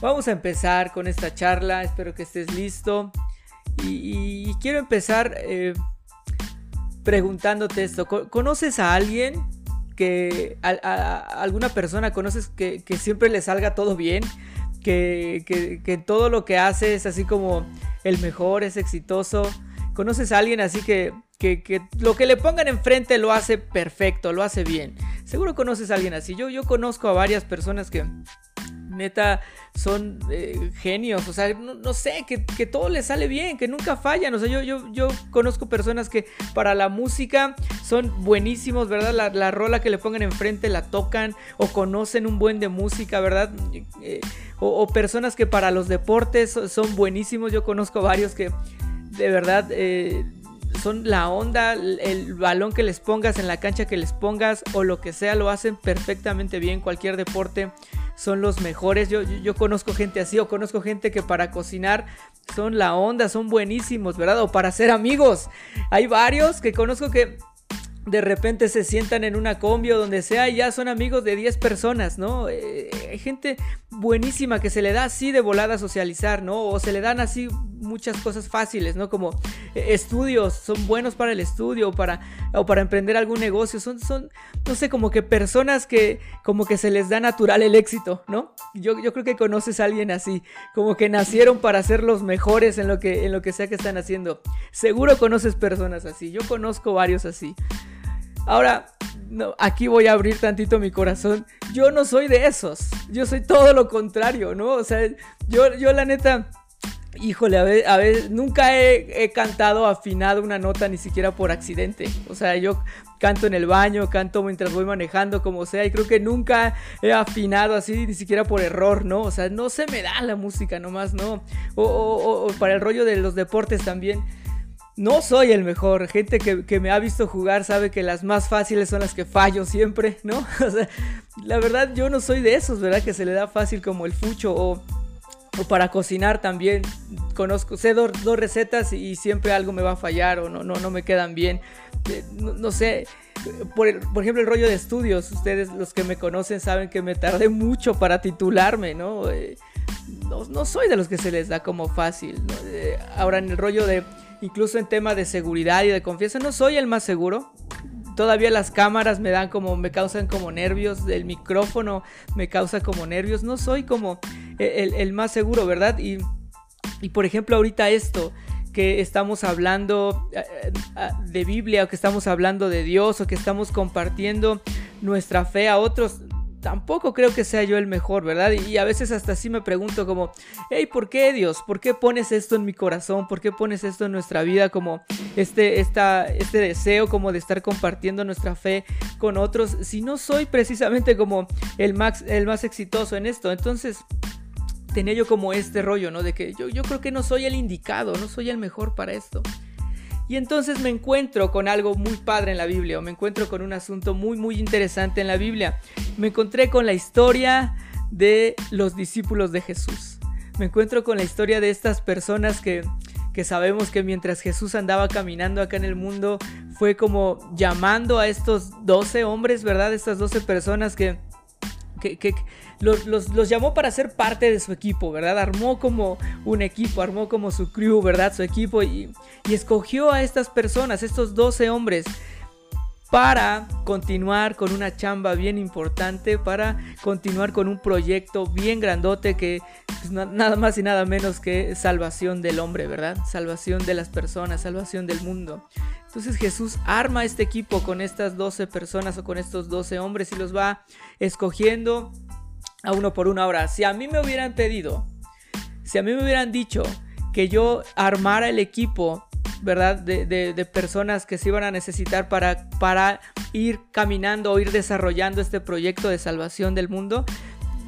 vamos a empezar con esta charla, espero que estés listo. Y, quiero empezar eh, preguntándote esto, ¿conoces a alguien que, alguna persona conoces que, siempre le salga todo bien? Que, todo lo que hace es así como el mejor, es exitoso. ¿Conoces a alguien así que, lo que le pongan enfrente lo hace perfecto, lo hace bien? Seguro conoces a alguien así. Yo conozco a varias personas que son eh, genios, o sea, no, sé, que, todo les sale bien, que nunca fallan, o sea, yo conozco personas que para la música son buenísimos, ¿verdad? La, rola que le pongan enfrente la tocan o conocen un buen de música, ¿verdad? Eh, o, personas que para los deportes son buenísimos, yo conozco varios que de verdad... Eh, son la onda, el balón que les pongas en la cancha que les pongas o lo que sea, lo hacen perfectamente bien. Cualquier deporte son los mejores. Yo, yo, conozco gente así o conozco gente que para cocinar son la onda, son buenísimos, ¿verdad? O para ser amigos. Hay varios que conozco que de repente se sientan en una combi o donde sea y ya son amigos de 10 personas, ¿no? Eh, hay gente buenísima que se le da así de volada socializar, ¿no? O se le dan así muchas cosas fáciles, ¿no? Como eh, estudios, son buenos para el estudio para, o para emprender algún negocio, son, son, no sé, como que personas que como que se les da natural el éxito, ¿no? Yo, yo creo que conoces a alguien así, como que nacieron para ser los mejores en lo que, en lo que sea que están haciendo. Seguro conoces personas así, yo conozco varios así. Ahora, aquí voy a abrir tantito mi corazón. Yo no soy de esos. Yo soy todo lo contrario, ¿no? O sea, yo, yo la neta, híjole, a ver, a ver nunca he, cantado afinado una nota ni siquiera por accidente. O sea, yo canto en el baño, canto mientras voy manejando, como sea, y creo que nunca he afinado así, ni siquiera por error, ¿no? O sea, no se me da la música nomás, ¿no? O, para el rollo de los deportes también no soy el mejor. Gente que, me ha visto jugar sabe que las más fáciles son las que fallo siempre, ¿no? O sea, la verdad yo no soy de esos, ¿verdad? Que se le da fácil como el fucho o, para cocinar también. Conozco, sé dos, recetas y siempre algo me va a fallar o no, no, no me quedan bien. Eh, no, sé. Por, ejemplo, el rollo de estudios. Ustedes, los que me conocen, saben que me tardé mucho para titularme, ¿no? Eh, no, soy de los que se les da como fácil. Eh, ahora, en el rollo de incluso en tema de seguridad y de confianza, no soy el más seguro. Todavía las cámaras me dan como, me causan como nervios, el micrófono me causa como nervios, no soy como el, más seguro, ¿verdad? Y, y por ejemplo ahorita esto, que estamos hablando eh, eh, de Biblia o que estamos hablando de Dios o que estamos compartiendo nuestra fe a otros, tampoco creo que sea yo el mejor, ¿verdad? Y a veces hasta así me pregunto como, hey, ¿por qué Dios? ¿Por qué pones esto en mi corazón? ¿Por qué pones esto en nuestra vida como este, esta, este deseo como de estar compartiendo nuestra fe con otros si no soy precisamente como el más, el más exitoso en esto? Entonces tenía yo como este rollo, ¿no? De que yo, yo creo que no soy el indicado, no soy el mejor para esto. Y entonces me encuentro con algo muy padre en la Biblia, o me encuentro con un asunto muy, muy interesante en la Biblia. Me encontré con la historia de los discípulos de Jesús. Me encuentro con la historia de estas personas que, que sabemos que mientras Jesús andaba caminando acá en el mundo, fue como llamando a estos 12 hombres, ¿verdad? Estas 12 personas que, que los, llamó para ser parte de su equipo, ¿verdad? Armó como un equipo, armó como su crew, ¿verdad? Su equipo y, y escogió a estas personas, estos 12 hombres, para continuar con una chamba bien importante, para continuar con un proyecto bien grandote que pues, nada más y nada menos que salvación del hombre, ¿verdad? Salvación de las personas, salvación del mundo. Entonces Jesús arma este equipo con estas 12 personas o con estos 12 hombres y los va escogiendo a uno por una hora. Si a mí me hubieran pedido, si a mí me hubieran dicho que yo armara el equipo, ¿verdad? De, personas que se iban a necesitar para, para ir caminando o ir desarrollando este proyecto de salvación del mundo,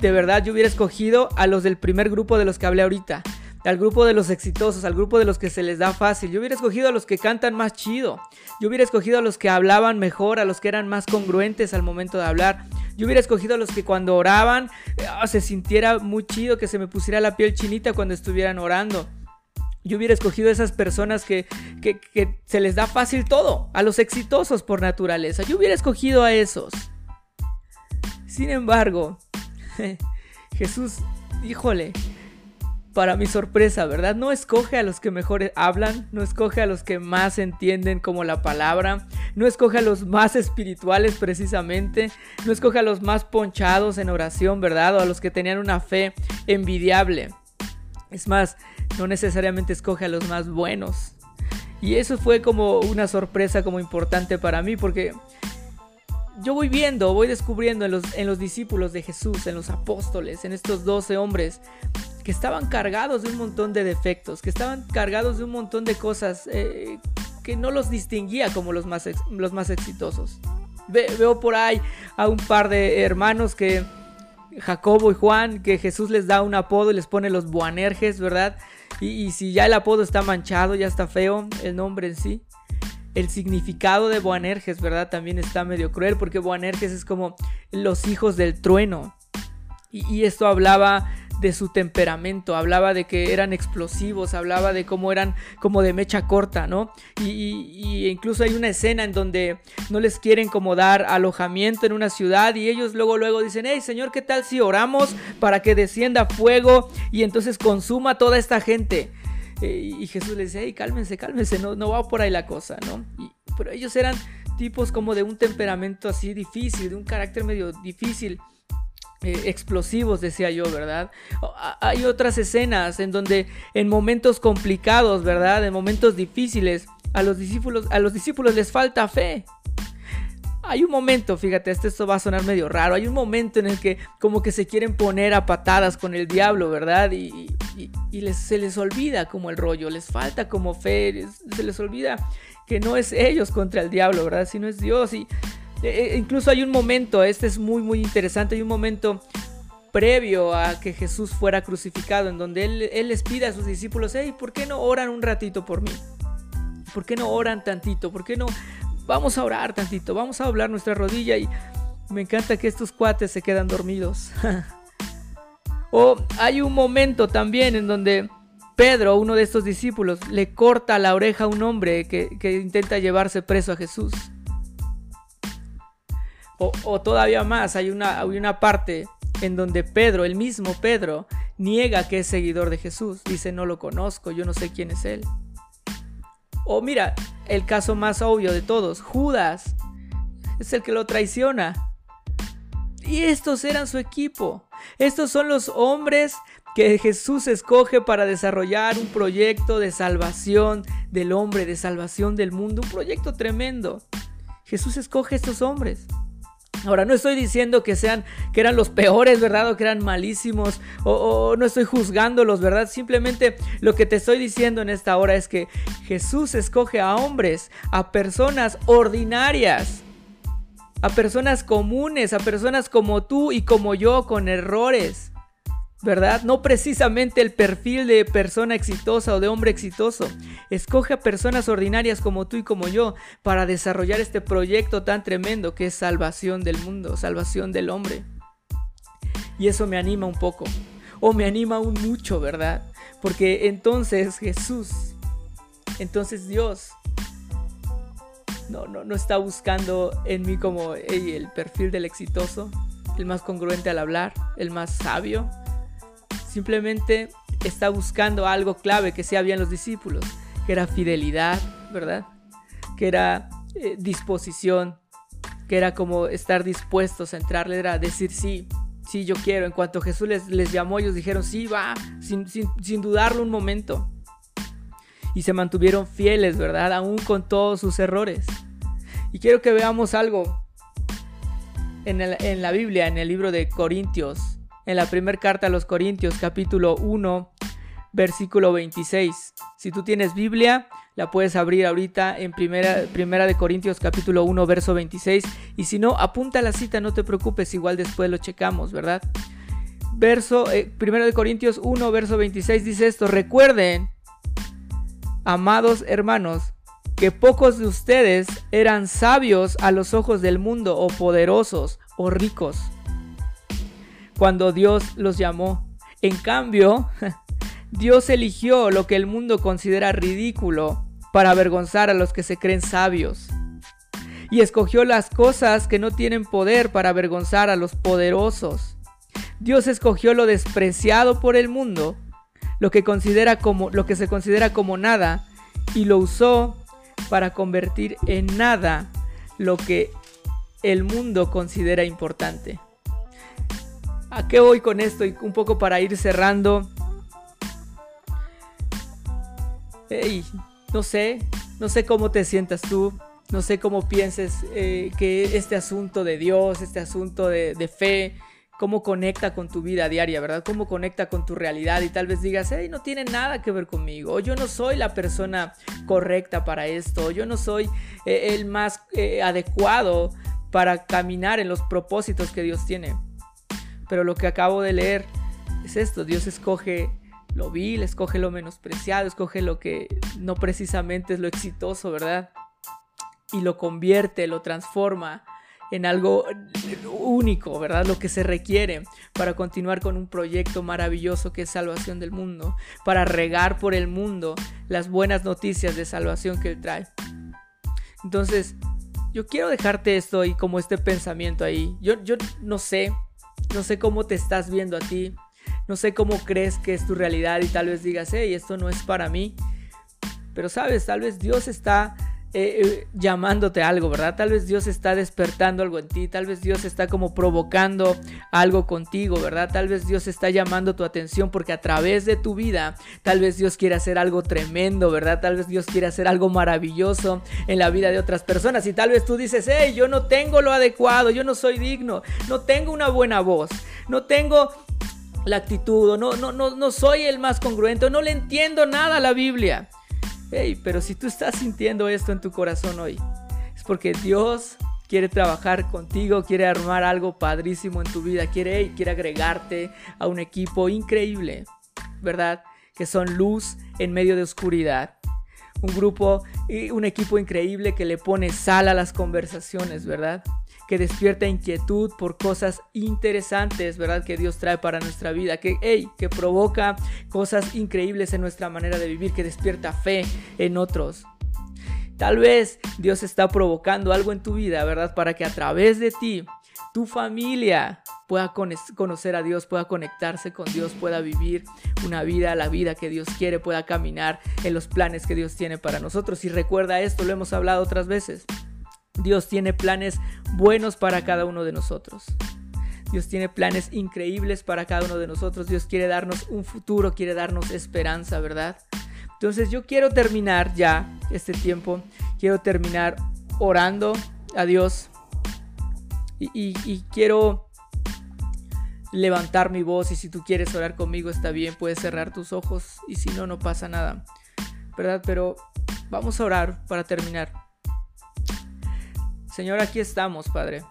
de verdad yo hubiera escogido a los del primer grupo de los que hablé ahorita al grupo de los exitosos, al grupo de los que se les da fácil. Yo hubiera escogido a los que cantan más chido. Yo hubiera escogido a los que hablaban mejor, a los que eran más congruentes al momento de hablar. Yo hubiera escogido a los que cuando oraban ah, se sintiera muy chido, que se me pusiera la piel chinita cuando estuvieran orando. Yo hubiera escogido a esas personas que, que, que se les da fácil todo, a los exitosos por naturaleza. Yo hubiera escogido a esos. Sin embargo, Jesús híjole, para mi sorpresa, ¿verdad? No escoge a los que mejor hablan, no escoge a los que más entienden como la palabra, no escoge a los más espirituales precisamente, no escoge a los más ponchados en oración, ¿verdad? O a los que tenían una fe envidiable. Es más, no necesariamente escoge a los más buenos. Y eso fue como una sorpresa como importante para mí porque yo voy viendo, voy descubriendo en los, en los discípulos de Jesús, en los apóstoles, en estos doce hombres, que estaban cargados de un montón de defectos, que estaban cargados de un montón de cosas eh, que no los distinguía como los más, los más exitosos. veo por ahí a un par de hermanos que, Jacobo y Juan, que Jesús les da un apodo y les pone los Boanerges, ¿verdad? Y, si ya el apodo está manchado, ya está feo, el nombre en sí el significado de Boanerges, ¿verdad? También está medio cruel porque Boanerges es como los hijos del trueno. Y, esto hablaba de su temperamento, hablaba de que eran explosivos, hablaba de cómo eran como de mecha corta, ¿no? Y, incluso hay una escena en donde no les quieren como dar alojamiento en una ciudad y ellos luego luego dicen, hey Señor, ¿qué tal si oramos para que descienda fuego y entonces consuma toda esta gente? Eh, y Jesús les dice, hey, cálmense, cálmense, no, no va por ahí la cosa, ¿no? pero ellos eran tipos como de un temperamento así difícil, de un carácter medio difícil. Eh, explosivos, decía yo, ¿verdad? Hay otras escenas en donde en momentos complicados, ¿verdad? En momentos difíciles, a los discípulos, a los discípulos les falta fe. Hay un momento, fíjate, esto va a sonar medio raro, hay un momento en el que como que se quieren poner a patadas con el diablo, ¿verdad? Y, se les olvida como el rollo, les falta como fe, se les olvida que no es ellos contra el diablo, ¿verdad? Sino es Dios y eh, eh, incluso hay un momento, este es muy muy interesante, hay un momento previo a que Jesús fuera crucificado en donde él, les pide a sus discípulos, hey, ¿por qué no oran un ratito por mí? ¿Por qué no oran tantito? ¿Por qué no vamos a orar tantito? Vamos a doblar nuestra rodilla y me encanta que estos cuates se quedan dormidos. o hay un momento también en donde Pedro, uno de estos discípulos, le corta la oreja a un hombre que, que intenta llevarse preso a Jesús. O, todavía más, hay una, hay una parte en donde Pedro, el mismo Pedro, niega que es seguidor de Jesús. Dice, no lo conozco, yo no sé quién es él. O mira, el caso más obvio de todos, Judas es el que lo traiciona. Y estos eran su equipo. Estos son los hombres que Jesús escoge para desarrollar un proyecto de salvación del hombre, de salvación del mundo. Un proyecto tremendo. Jesús escoge estos hombres. Ahora, no estoy diciendo que sean, que eran los peores, ¿verdad? O que eran malísimos, o, no estoy juzgándolos, ¿verdad? Simplemente lo que te estoy diciendo en esta hora es que Jesús escoge a hombres, a personas ordinarias, a personas comunes, a personas como tú y como yo, con errores. ¿Verdad? No precisamente el perfil de persona exitosa o de hombre exitoso. Escoge a personas ordinarias como tú y como yo para desarrollar este proyecto tan tremendo que es salvación del mundo, salvación del hombre. Y eso me anima un poco, o me anima aún mucho, ¿verdad? Porque entonces Jesús, entonces Dios, no, no, no está buscando en mí como el perfil del exitoso, el más congruente al hablar, el más sabio, Simplemente está buscando algo clave que se había en los discípulos, que era fidelidad, ¿verdad? Que era eh, disposición, que era como estar dispuestos a entrarle, era decir sí, sí, yo quiero. En cuanto Jesús les, les llamó, ellos dijeron sí, va, sin, sin, dudarlo un momento. Y se mantuvieron fieles, ¿verdad? Aún con todos sus errores. Y quiero que veamos algo en, en la Biblia, en el libro de Corintios, en la primera carta a los Corintios capítulo 1 versículo 26. Si tú tienes Biblia, la puedes abrir ahorita en primera, primera de Corintios capítulo 1 verso 26 y si no, apunta la cita, no te preocupes, igual después lo checamos, ¿verdad? Verso eh, primero de Corintios 1 verso 26 dice esto, recuerden, amados hermanos, que pocos de ustedes eran sabios a los ojos del mundo o poderosos o ricos cuando Dios los llamó. En cambio, Dios eligió lo que el mundo considera ridículo para avergonzar a los que se creen sabios. Y escogió las cosas que no tienen poder para avergonzar a los poderosos. Dios escogió lo despreciado por el mundo, lo que, considera como, lo que se considera como nada, y lo usó para convertir en nada lo que el mundo considera importante. ¿A qué voy con esto? Un poco para ir cerrando. no sé, no sé cómo te sientas tú, no sé cómo pienses eh, que este asunto de Dios, este asunto de, fe, cómo conecta con tu vida diaria, ¿verdad? Cómo conecta con tu realidad y tal vez digas, hey, no tiene nada que ver conmigo, o yo no soy la persona correcta para esto, yo no soy eh, el más eh, adecuado para caminar en los propósitos que Dios tiene. Pero lo que acabo de leer es esto, Dios escoge lo vil, escoge lo menospreciado, escoge lo que no precisamente es lo exitoso, ¿verdad? Y lo convierte, lo transforma en algo único, ¿verdad? Lo que se requiere para continuar con un proyecto maravilloso que es salvación del mundo, para regar por el mundo las buenas noticias de salvación que Él trae. Entonces, yo quiero dejarte esto y como este pensamiento ahí. Yo, yo no sé, no sé cómo te estás viendo a ti, no sé cómo crees que es tu realidad y tal vez digas, hey, esto no es para mí. Pero sabes, tal vez Dios está eh, eh, llamándote algo, ¿verdad? Tal vez Dios está despertando algo en ti, tal vez Dios está como provocando algo contigo, ¿verdad? Tal vez Dios está llamando tu atención porque a través de tu vida, tal vez Dios quiere hacer algo tremendo, ¿verdad? Tal vez Dios quiere hacer algo maravilloso en la vida de otras personas y tal vez tú dices, hey, yo no tengo lo adecuado, yo no soy digno, no tengo una buena voz, no tengo la actitud, no, no, no, no soy el más congruente, no le entiendo nada a la Biblia. Hey, pero si tú estás sintiendo esto en tu corazón hoy, es porque Dios quiere trabajar contigo, quiere armar algo padrísimo en tu vida, quiere, quiere agregarte a un equipo increíble, ¿verdad? Que son luz en medio de oscuridad. Un grupo y un equipo increíble que le pone sal a las conversaciones, ¿verdad? Que despierta inquietud por cosas interesantes, ¿verdad? Que Dios trae para nuestra vida, que, hey, que provoca cosas increíbles en nuestra manera de vivir, que despierta fe en otros. Tal vez Dios está provocando algo en tu vida, ¿verdad? Para que a través de ti, tu familia pueda conocer a Dios, pueda conectarse con Dios, pueda vivir una vida, la vida que Dios quiere, pueda caminar en los planes que Dios tiene para nosotros. Y recuerda esto, lo hemos hablado otras veces. Dios tiene planes buenos para cada uno de nosotros. Dios tiene planes increíbles para cada uno de nosotros. Dios quiere darnos un futuro, quiere darnos esperanza, ¿verdad? Entonces yo quiero terminar ya este tiempo. Quiero terminar orando a Dios. Y, quiero levantar mi voz. Y si tú quieres orar conmigo, está bien. Puedes cerrar tus ojos. Y si no, no pasa nada. ¿Verdad? Pero vamos a orar para terminar. Señor, aquí estamos, Padre.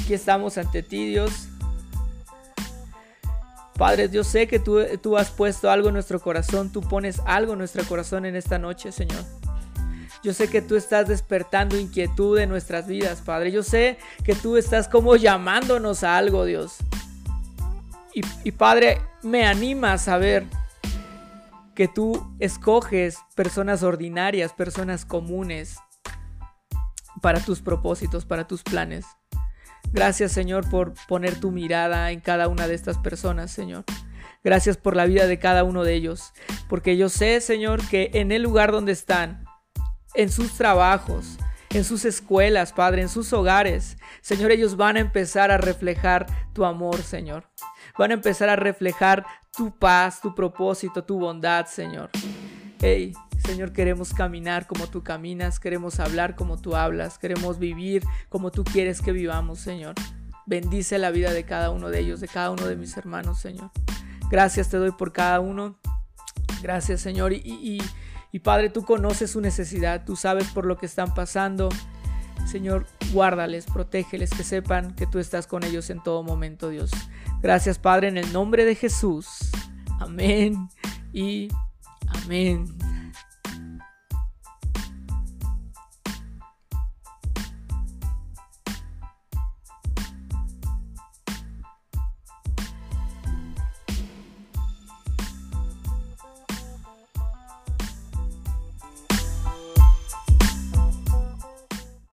Aquí estamos ante ti, Dios. Padre, yo sé que tú, has puesto algo en nuestro corazón, tú pones algo en nuestro corazón en esta noche, Señor. Yo sé que tú estás despertando inquietud en nuestras vidas, Padre. Yo sé que tú estás como llamándonos a algo, Dios. Y, y Padre, me anima a saber que tú escoges personas ordinarias, personas comunes, para tus propósitos, para tus planes. Gracias Señor por poner tu mirada en cada una de estas personas, Señor. Gracias por la vida de cada uno de ellos, porque yo sé, Señor, que en el lugar donde están, en sus trabajos, en sus escuelas, Padre, en sus hogares, Señor, ellos van a empezar a reflejar tu amor, Señor. Van a empezar a reflejar tu paz, tu propósito, tu bondad, Señor. Hey, Señor, queremos caminar como tú caminas, queremos hablar como tú hablas, queremos vivir como tú quieres que vivamos, Señor. Bendice la vida de cada uno de ellos, de cada uno de mis hermanos, Señor. Gracias te doy por cada uno. Gracias, Señor. Y, Padre, tú conoces su necesidad, tú sabes por lo que están pasando. Señor, guárdales, protégeles, que sepan que tú estás con ellos en todo momento, Dios. Gracias, Padre, en el nombre de Jesús. Amén y amén.